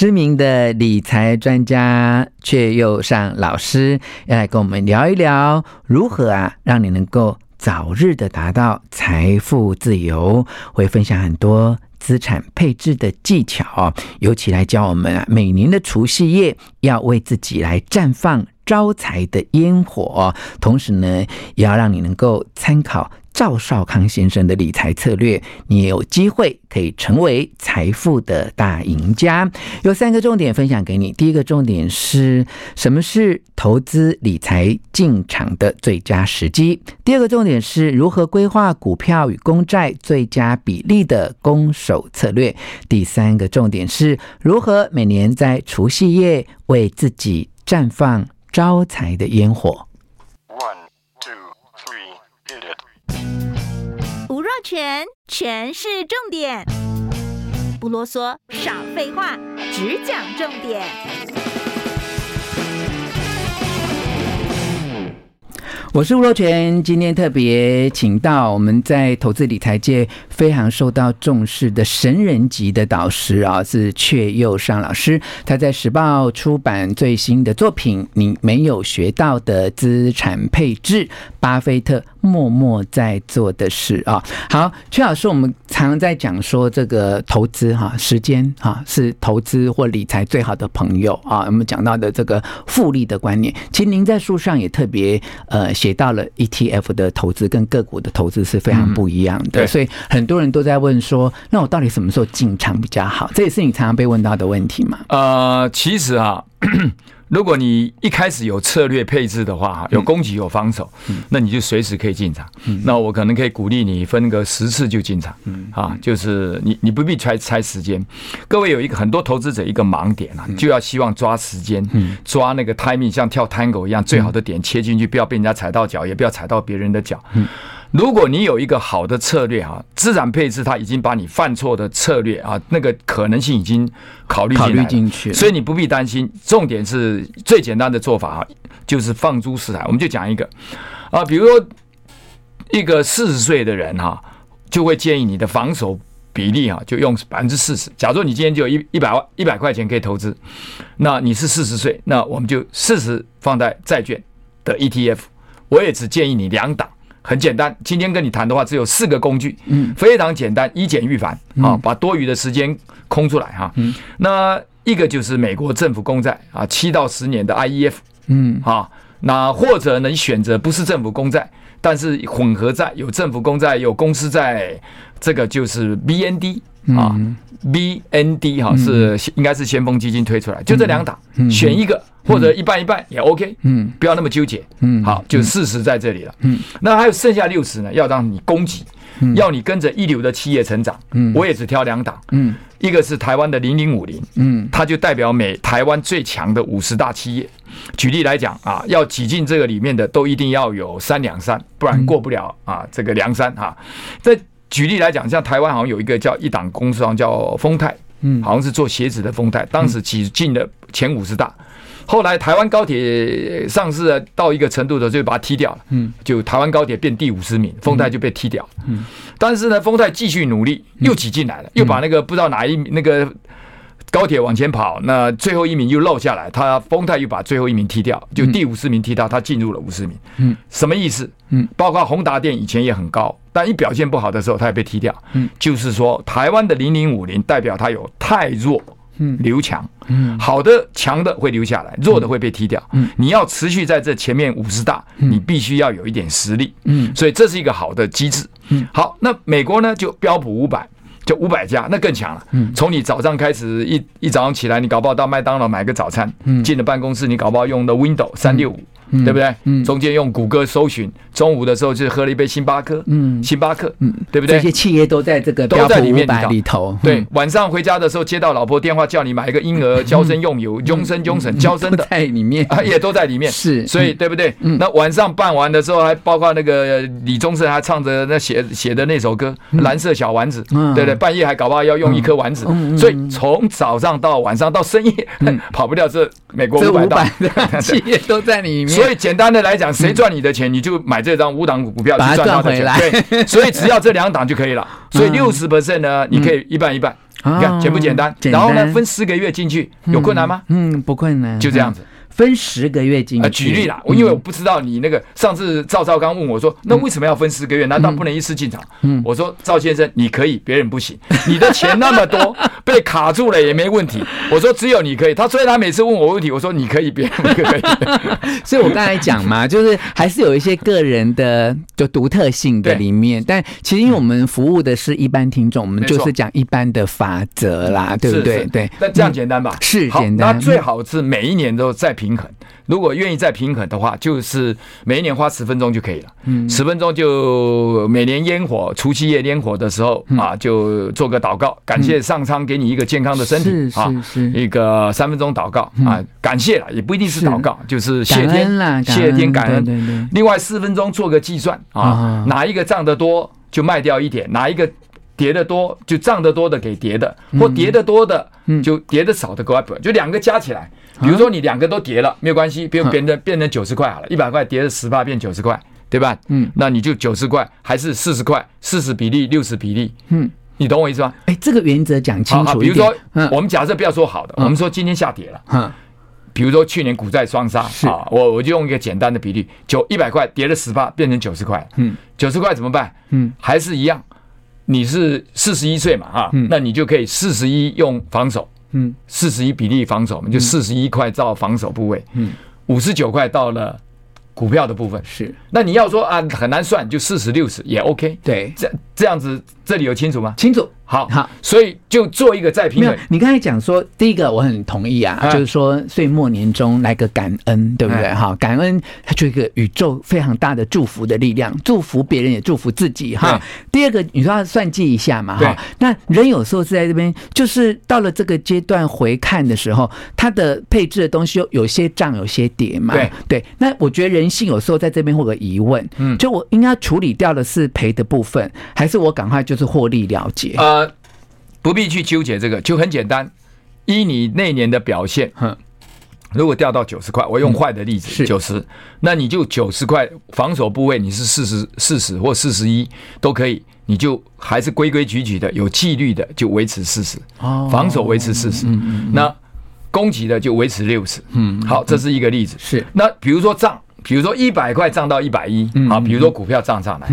知名的理财专家却又上老师要来跟我们聊一聊，如何啊让你能够早日的达到财富自由，会分享很多资产配置的技巧，尤其来教我们啊，每年的除夕夜要为自己来绽放招财的烟火，同时呢，也要让你能够参考。赵少康先生的理财策略，你也有机会可以成为财富的大赢家。有三个重点分享给你。第一个重点是什么是投资理财进场的最佳时机？第二个重点是如何规划股票与公债最佳比例的攻守策略？第三个重点是如何每年在除夕夜为自己绽放招财的烟火。全全是重点，不啰嗦，少废话，只讲重点。我是吴若全，今天特别请到我们在投资理财界非常受到重视的神人级的导师啊，是阙又上老师。他在时报出版最新的作品《你没有学到的资产配置》，巴菲特默默在做的事啊。好，崔老师，我们常常在讲说这个投资哈，时间哈是投资或理财最好的朋友啊。我们讲到的这个复利的观念，其实您在书上也特别呃。写到了 ETF 的投资跟个股的投资是非常不一样的，嗯、所以很多人都在问说，那我到底什么时候进场比较好？这也是你常常被问到的问题嘛？呃，其实啊。如果你一开始有策略配置的话，有攻击有防守，那你就随时可以进场。那我可能可以鼓励你分个十次就进场。啊，就是你你不必猜猜时间。各位有一个很多投资者一个盲点啊，就要希望抓时间，抓那个 timing，像跳 tango 一样，最好的点切进去，不要被人家踩到脚，也不要踩到别人的脚。如果你有一个好的策略哈，资产配置它已经把你犯错的策略啊，那个可能性已经考虑考虑进去，所以你不必担心。重点是最简单的做法哈，就是放诸四海。我们就讲一个啊，比如说一个四十岁的人哈，就会建议你的防守比例哈，就用百分之四十。假如你今天就有一一百万一百块钱可以投资，那你是四十岁，那我们就四十放在债券的 ETF。我也只建议你两档。很简单，今天跟你谈的话，只有四个工具，嗯，非常简单，以简驭繁啊，把多余的时间空出来哈。嗯，那一个就是美国政府公债啊，七到十年的 IEF，嗯，啊，那或者呢，你选择不是政府公债，但是混合债，有政府公债，有公司债，这个就是 BND 啊，BND 哈是应该是先锋基金推出来，就这两档，选一个。或者一半一半也 OK，嗯，不要那么纠结，嗯，好，就事实在这里了，嗯，那还有剩下六十呢，要让你攻击，要你跟着一流的企业成长，嗯，我也只挑两档，嗯，一个是台湾的零零五零，嗯，它就代表美台湾最强的五十大企业，举例来讲啊，要挤进这个里面的都一定要有三两三，不然过不了啊，这个梁山哈。再举例来讲，像台湾好像有一个叫一档公司，好像叫丰泰，嗯，好像是做鞋子的丰泰，当时挤进了前五十大。后来台湾高铁上市到一个程度的时候，就把它踢掉了。嗯，就台湾高铁变第五十名，丰泰就被踢掉。嗯，但是呢，丰泰继续努力，又挤进来了，又把那个不知道哪一名那个高铁往前跑，那最后一名又漏下来，他丰泰又把最后一名踢掉，就第五十名踢到他进入了五十名。嗯，什么意思？嗯，包括宏达电以前也很高，但一表现不好的时候，他也被踢掉。嗯，就是说台湾的零零五零代表它有太弱。嗯，留强，嗯，好的强的会留下来，弱的会被踢掉。嗯，你要持续在这前面五十大，你必须要有一点实力。嗯，所以这是一个好的机制。嗯，好，那美国呢，就标普五百，就五百家，那更强了。嗯，从你早上开始一一早上起来，你搞不好到麦当劳买个早餐，进了办公室你搞不好用的 Windows 三六五嗯对不对？嗯。中间用谷歌搜寻，中午的时候就喝了一杯星巴克，嗯。星巴克，嗯，对不对？这些企业都在这个都在里面百里头，对嗯，，晚上回家的时候接到老婆电话，叫你买一个婴儿娇生用油，娇生 娇生娇生的。在里面，啊，也都在里面。是，所以对不对？嗯。那晚上办完的时候，还包括那个李宗盛还唱着那写写的那首歌《蓝色小丸子》，嗯。对不对？半夜还搞不好要用一颗丸子。所以从早上到晚上到深夜，跑不掉这美国五五百大企业都在里面，所以简单的来讲，谁赚你的钱，你就买这张五档股票去赚他的钱。对，所以只要这两档就可以了。所以六十 percent 呢，你可以一半一半。哦你看简不简单？然后呢，分十个月进去，有困难吗？嗯，不困难，就这样子。分十个月进呃，去。举例啦，我因为我不知道你那个上次赵少刚问我说，那为什么要分十个月？难道不能一次进场？嗯我说赵先生，你可以，别人不行。你的钱那么多，被卡住了也没问题。我说只有你可以。他所以他每次问我问题，我说你可以，别人不可以。所以我刚才讲嘛，就是还是有一些个人的就独特性的里面，但其实因为我们服务的是一般听众，我们就是讲一般的法则啦，对不？对对，那这样简单吧？是简单那最好是每一年都再平衡。如果愿意再平衡的话，就是每一年花十分钟就可以了。嗯，十分钟就每年烟火除夕夜烟火的时候啊，就做个祷告，感谢上苍给你一个健康的身体是啊一个三分钟祷告啊，感谢了，也不一定是祷告，就是谢天，感谢天感恩。另外四分钟做个计算啊啊，哪一个涨得多就卖掉一点，哪一个跌得多就涨得多的给跌的，或跌得多的就跌得少的给我补，就两个加起来。比如说你两个都跌了，没有关系，比如变成变成九十块好了，一百块跌了十八变九十块，对吧？嗯，那你就九十块还是四十块，四十比例六十比例，嗯，你懂我意思吗？哎，这个原则讲清楚。比如说嗯。我们假设不要说好的，我们说今天下跌了。嗯。比如说去年股债双杀啊，我我就用一个简单的比例，九一百块跌了十八，变成九十块，嗯，九十块怎么办？嗯，还是一样，你是四十一岁嘛哈，嗯。那你就可以四十一用防守，嗯。四十一比例防守，我们就四十一块到防守部位，嗯，五十九块到了股票的部分，是。那你要说啊很难算，就四十六十也 OK，对，这这样子这里有清楚吗？清楚。好，好，所以就做一个再平衡，，没有你刚才讲说，第一个我很同意啊，啊就是说岁末年终来个感恩，对不对？哎哈，感恩它就一个宇宙非常大的祝福的力量，祝福别人也祝福自己哈。第二个，你说要算计一下嘛哈。那人有时候是在这边，就是到了这个阶段回看的时候，他的配置的东西有有些涨有些跌嘛。对对。那我觉得人性有时候在这边会有个疑问，嗯就我应该处理掉的是赔的部分，还是我赶快就是获利了结？呃，不必去纠结这个，就很简单。依你那年的表现，哼如果掉到九十块，我用坏的例子，是。九十，那你就九十块防守部位你是四十四十或四十一都可以，你就还是规规矩矩的、有纪律的就维持四十、哦。防守维持四十、那攻击的就维持六十，嗯好，这是一个例子。是。那比如说涨，比如说一百块涨到一百一，嗯好，比如说股票涨上来，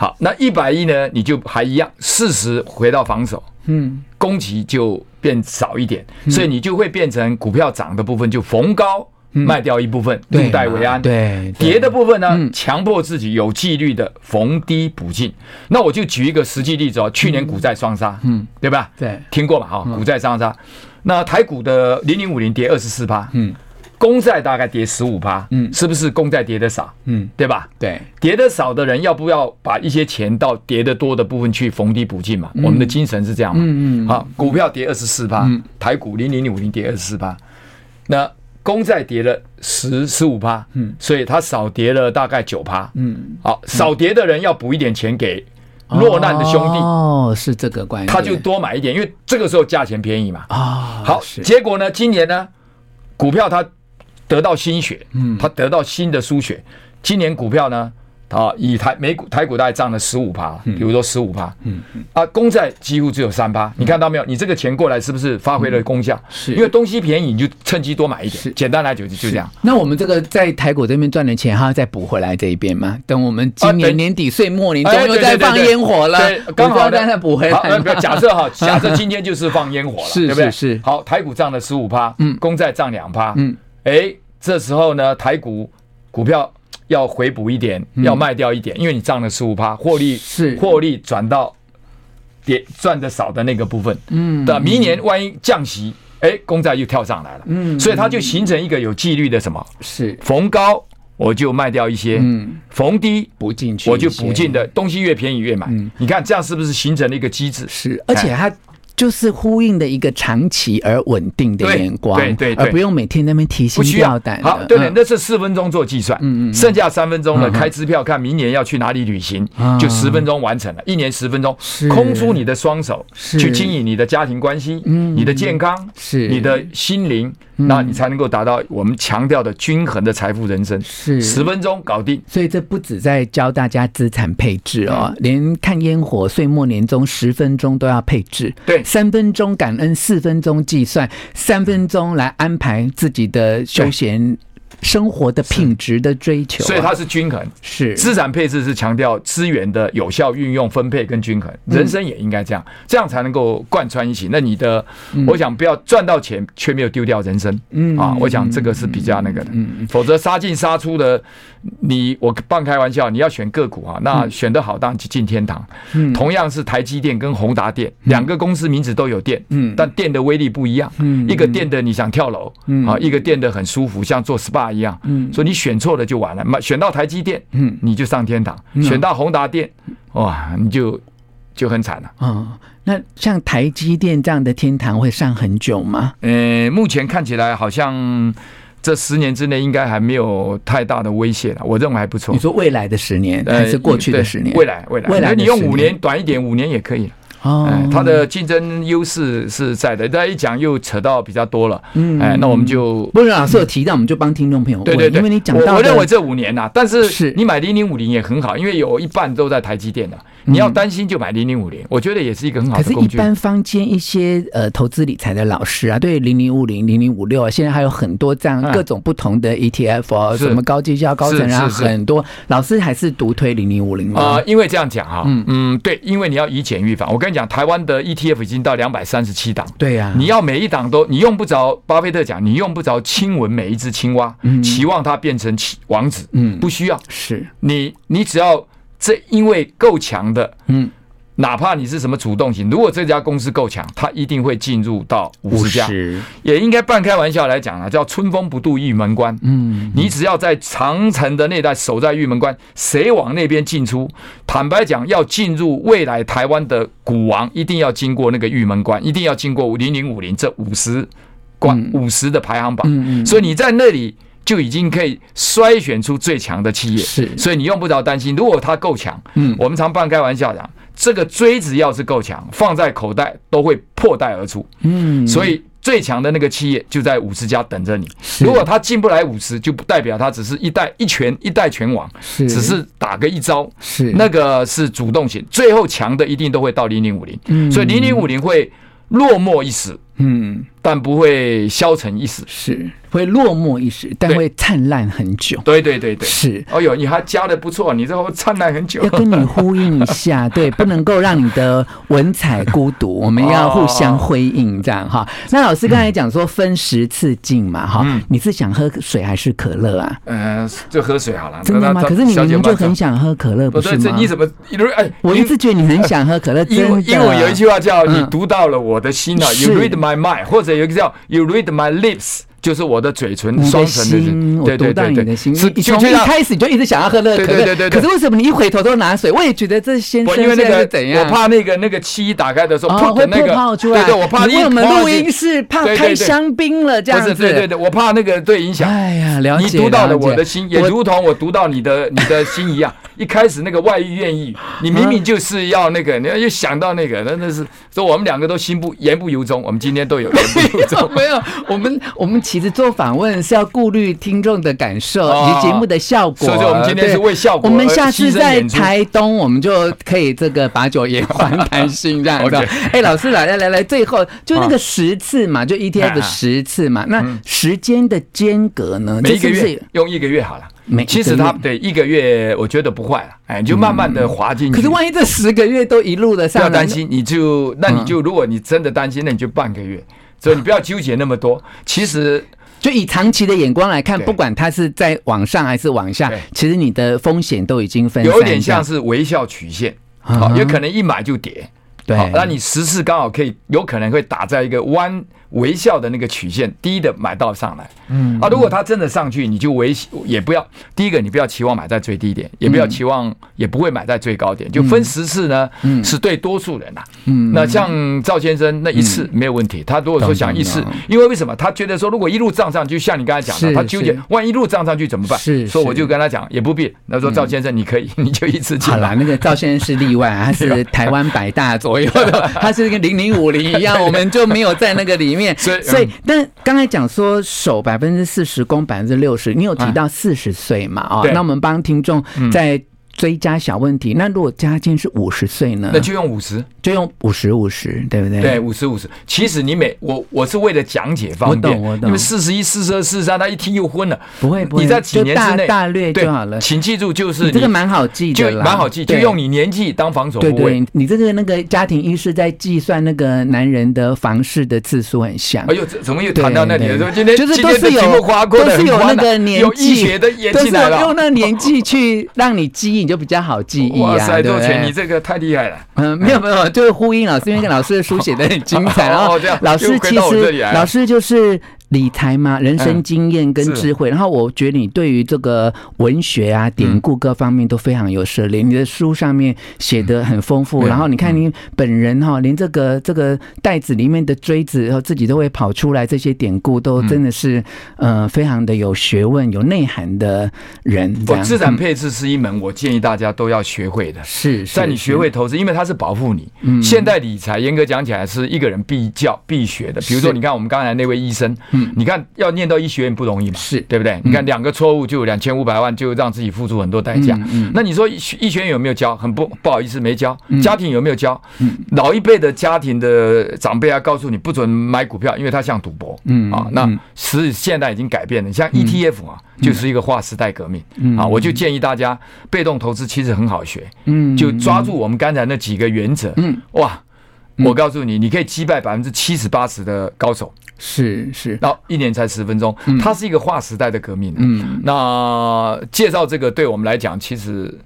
好，那一百一呢，你就还一样，四十回到防守，嗯攻击就变少一点，所以你就会变成股票涨的部分就逢高卖掉一部分，对入袋为安。对对跌的部分呢嗯，强迫自己有纪律的逢低补进。那我就举一个实际例子哦，去年股债双杀，嗯，对吧？对，听过嘛？哈，股债双杀。那台股的零零五零跌二十四趴，嗯公债大概跌十五趴，嗯。是不是公债跌的少？嗯。对吧？对，跌的少的人，要不要把一些钱到跌的多的部分去逢低补进嘛？我们的精神是这样嘛？嗯嗯好，股票跌二十四趴嗯，台股零零五零跌二十四趴，那公债跌了十十五趴，嗯。所以它少跌了大概九趴。嗯，好，少跌的人要补一点钱给落难的兄弟，哦，是这个关系，他就多买一点，因为这个时候价钱便宜嘛。啊，好，是。结果呢，今年呢，股票它得到心血，嗯它得到新的输血。今年股票呢，啊，以台美股台股大概涨了十五趴，比如说十五趴，嗯啊，公债几乎只有三趴。你看到没有？你这个钱过来是不是发挥了功效？是因为东西便宜，你就趁机多买一是点。简单来讲就就这样。那我们这个在台股这边赚的钱，还要再补回来这一边吗？等我们今年年底岁末年哎终又再放烟火了对，刚好呢我就要再补回，来。假设哈，假设今天就是放烟火了，是对不对？是是好，台股涨了十五趴，嗯公债涨两趴，嗯，哎，这时候呢，台股股票要回补一点，要卖掉一点，因为你涨了十五趴，获利嗯是。获利转到跌赚的少的那个部分，嗯。对吧？明年万一降息，哎，公债又跳上来了，嗯。所以它就形成一个有纪律的什么？是。逢高我就卖掉一些，嗯，逢低补进去，我就补进的东西越便宜越买。嗯，你看这样是不是形成了一个机制？是，而且它。就是呼应的一个长期而稳定的眼光，对对，对，而不用每天那边提心吊胆。好，对对，那是四分钟做计算，嗯嗯，剩下三分钟呢，开支票看明年要去哪里旅行，就十分钟完成了，一年十分钟，空出你的双手去经营你的家庭关系，嗯你的健康，是。你的心灵。那你才能够达到我们强调的均衡的财富人生，是十分钟搞定。所以这不止在教大家资产配置哦，连看烟火、岁末年终十分钟都要配置。对，三分钟感恩，四分钟计算，三分钟来安排自己的休闲。生活的品质的追求，所以它是均衡。是资产配置是强调资源的有效运用、分配跟均衡。人生也应该这样，这样才能够贯穿一起。那你的，我想不要赚到钱却没有丢掉人生。嗯啊，我想这个是比较那个的。嗯，否则杀进杀出的，你我半开玩笑，你要选个股啊，那选得好当然进天堂。嗯，同样是台积电跟宏达电两个公司名字都有电，嗯，但电的威力不一样。嗯，一个电的你想跳楼，嗯啊，一个电的很舒服，像做 SPA。一样，嗯，所以你选错了就完了。选到台积电，嗯，你就上天堂；选到宏达电，哇，你就就很惨了。嗯，那像台积电这样的天堂会上很久吗？呃，目前看起来好像这十年之内应该还没有太大的威胁了。我认为还不错。你说未来的十年还是过去的十年？未来，未来，未来，你用五年，短一点，五年也可以。哦，它的竞争优势是在的。大家一讲又扯到比较多了，嗯，哎，那我们就不是老师有提到，我们就帮听众朋友，对对对，因为你讲到，我认为这五年呐，但是。你买零零五零也很好，因为有一半都在台积电的，你要担心就买零零五零，我觉得也是一个很好的工具。可是，一般坊间一些呃投资理财的老师啊，对零零五零、零零五六啊，现在还有很多这样各种不同的 ETF 哦，什么高绩效、高成啊，很多老师还是独推零零五零啊，因为这样讲哈，嗯嗯，对，因为你要以简预防。我跟你讲，台湾的。ETF 已经到两百三十七档，对呀，你要每一档都，你用不着。巴菲特讲，你用不着亲吻每一只青蛙，期望它变成王子，嗯，不需要。是你，你只要这因为够强的，嗯。哪怕你是什么主动型，如果这家公司够强，它一定会进入到五十家，也应该半开玩笑来讲啊，叫春风不度玉门关。嗯，你只要在长城的那带守在玉门关，谁往那边进出，坦白讲，要进入未来台湾的股王，一定要经过那个玉门关，一定要经过零零五零这五十关五十的排行榜。所以你在那里就已经可以筛选出最强的企业。是，所以你用不着担心，如果它够强，嗯，我们常半开玩笑讲。这个锥子要是够强，放在口袋都会破袋而出。嗯，所以最强的那个企业就在五十家等着你。如果他进不来五十，就不代表他只是一代一拳一代拳王，是只是打个一招。是那个是主动型，最后强的一定都会到零零五零。嗯，所以零零五零会落寞一时。嗯，但不会消沉一时。是。会落寞一时，但会灿烂很久。对对对对，是。哦呦，你还加的不错，你这会灿烂很久。要跟你呼应一下，对，不能够让你的文采孤独，我们要互相辉映，这样哈。那老师刚才讲说分十次进嘛，哈，你是想喝水还是可乐啊？嗯，就喝水好了。真的吗？可是你明明就很想喝可乐，不是吗？你怎么？哎，我一直觉得你很想喝可乐。因为因为有一句话叫“你读到了我的心啊 ”，You read my mind，或者有一个叫 “You read my lips”。就是我的嘴唇，双唇的心，我读到你的心。你从一开始就一直想要喝那个可乐，可是为什么你一回头都拿水？我也觉得这先生现在是怎样？我怕那个那个漆打开的时候，会泡泡出来。对对，我怕。因为我们录音室怕开香槟了，这样子。对对对，我怕那个对影响。哎呀，了解。你读到了我的心，也如同我读到你的 你的心一样。一开始那个外遇愿意，你明明就是要那个，你要又想到那个，那那是说我们两个都心不言不由衷。我们今天都有言不由衷。没有，我们我们其实做访问是要顾虑听众的感受以及节目的效果。所以，我们今天是为效果。我们下次在台东，我们就可以这个把酒言欢，谈心这样子。哎，老师来来来来，最后就那个十次嘛，就 ETF 的十次嘛，那时间的间隔呢？每一个月用一个月好了。其实他对一个月，我觉得不坏了，哎，你就慢慢的滑进去。可是万一这十个月都一路的上，不要担心，你就那你就如果你真的担心，那你就半个月，所以你不要纠结那么多。其实就以长期的眼光来看，不管它是在往上还是往下，其实你的风险都已经分散。有点像是微笑曲线，好，有可能一买就跌。对，那你十次刚好可以有可能会打在一个弯微笑的那个曲线低的买到上来。嗯啊，如果它真的上去，你就微也不要第一个你不要期望买在最低点，也不要期望也不会买在最高点，就分十次呢，是对多数人呐。嗯，那像赵先生那一次没有问题，他如果说想一次，因为为什么他觉得说如果一路涨上去，就像你刚才讲的，他纠结万一一路涨上去怎么办？是，所以我就跟他讲也不必。那说赵先生你可以，你就一次进。好了，那个赵先生是例外，他是 台湾百大左右的，他是跟零零五零一样，我们就没有在那个里面。所以，所以，但刚才讲说守百分之四十，攻百分之六十，你有提到四十岁嘛？啊，那我们帮听众在。追加小问题，那如果家境是五十岁呢？那就用五十，就用五十五十，对不对？对，五十五十。其实你每我我是为了讲解方便，我懂我懂。因为四十一、四十二、四十三，他一听又昏了。不会不会，你在几年之内大略就好了。请记住，就是这个蛮好记的，蛮好记，就用你年纪当防守部位。对对，你这个那个家庭医师在计算那个男人的房事的次数很像。哎呦，怎么又谈到那里了？今天就是都是有都是有那个年纪，有医学的演进来了，用那个年纪去让你记忆，你就比较好记。哇塞，对对？你这个太厉害了。嗯，没有没有，就是呼应老师，因为跟老师的书写的很精彩。然后老师其实老师就是。理财嘛，人生经验跟智慧，然后我觉得你对于这个文学啊、典故各方面都非常有涉猎。你的书上面写的很丰富，然后你看你本人哈，连这个这个袋子里面的锥子，然后自己都会跑出来，这些典故都真的是呃非常的有学问、有内涵的人。这样，资产配置是一门我建议大家都要学会的。是，在你学会投资，因为它是保护你。嗯，现代理财严格讲起来是一个人必教必学的。比如说，你看我们刚才那位医生。你看，要念到医学院不容易嘛？是对不对？你看两个错误就两千五百万，就让自己付出很多代价。那你说医医学院有没有教？很不不好意思，没教。家庭有没有教？老一辈的家庭的长辈啊，告诉你不准买股票，因为它像赌博。嗯啊，那是现在已经改变了。像 ETF 啊，就是一个划时代革命。啊，我就建议大家，被动投资其实很好学。嗯，就抓住我们刚才那几个原则。嗯，哇，我告诉你，你可以击败百分之七十八十的高手。是是，然后一年才十分钟，它是一个划时代的革命。嗯，那介绍这个对我们来讲其实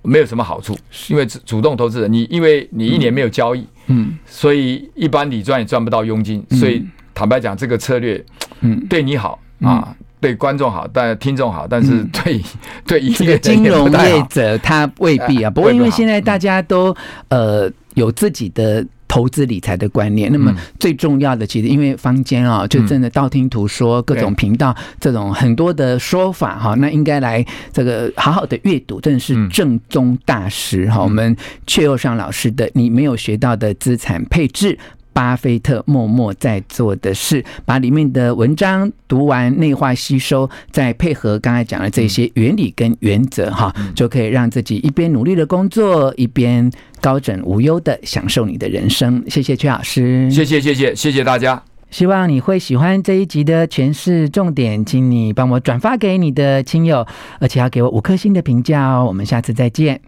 没有什么好处，因为主动投资人，你因为你一年没有交易，嗯，所以一般你赚也赚不到佣金，所以坦白讲，这个策略，嗯，对你好啊，对观众好，但听众好，但是对 对一个金融业者他未必啊。不过因为现在大家都呃有自己的。投资理财的观念，那么最重要的，其实因为坊间啊，就真的道听途说，各种频道这种很多的说法哈，那应该来这个好好的阅读，真的是正宗大师哈。我们阙又上老师的《你没有学到的资产配置》。巴菲特默默在做的事，把里面的文章读完、内化吸收，再配合刚才讲的这些原理跟原则，哈，就可以让自己一边努力的工作，一边高枕无忧的享受你的人生。谢谢阙老师，谢谢谢谢谢谢大家，希望你会喜欢这一集的诠释重点，请你帮我转发给你的亲友，而且要给我五颗星的评价哦。我们下次再见。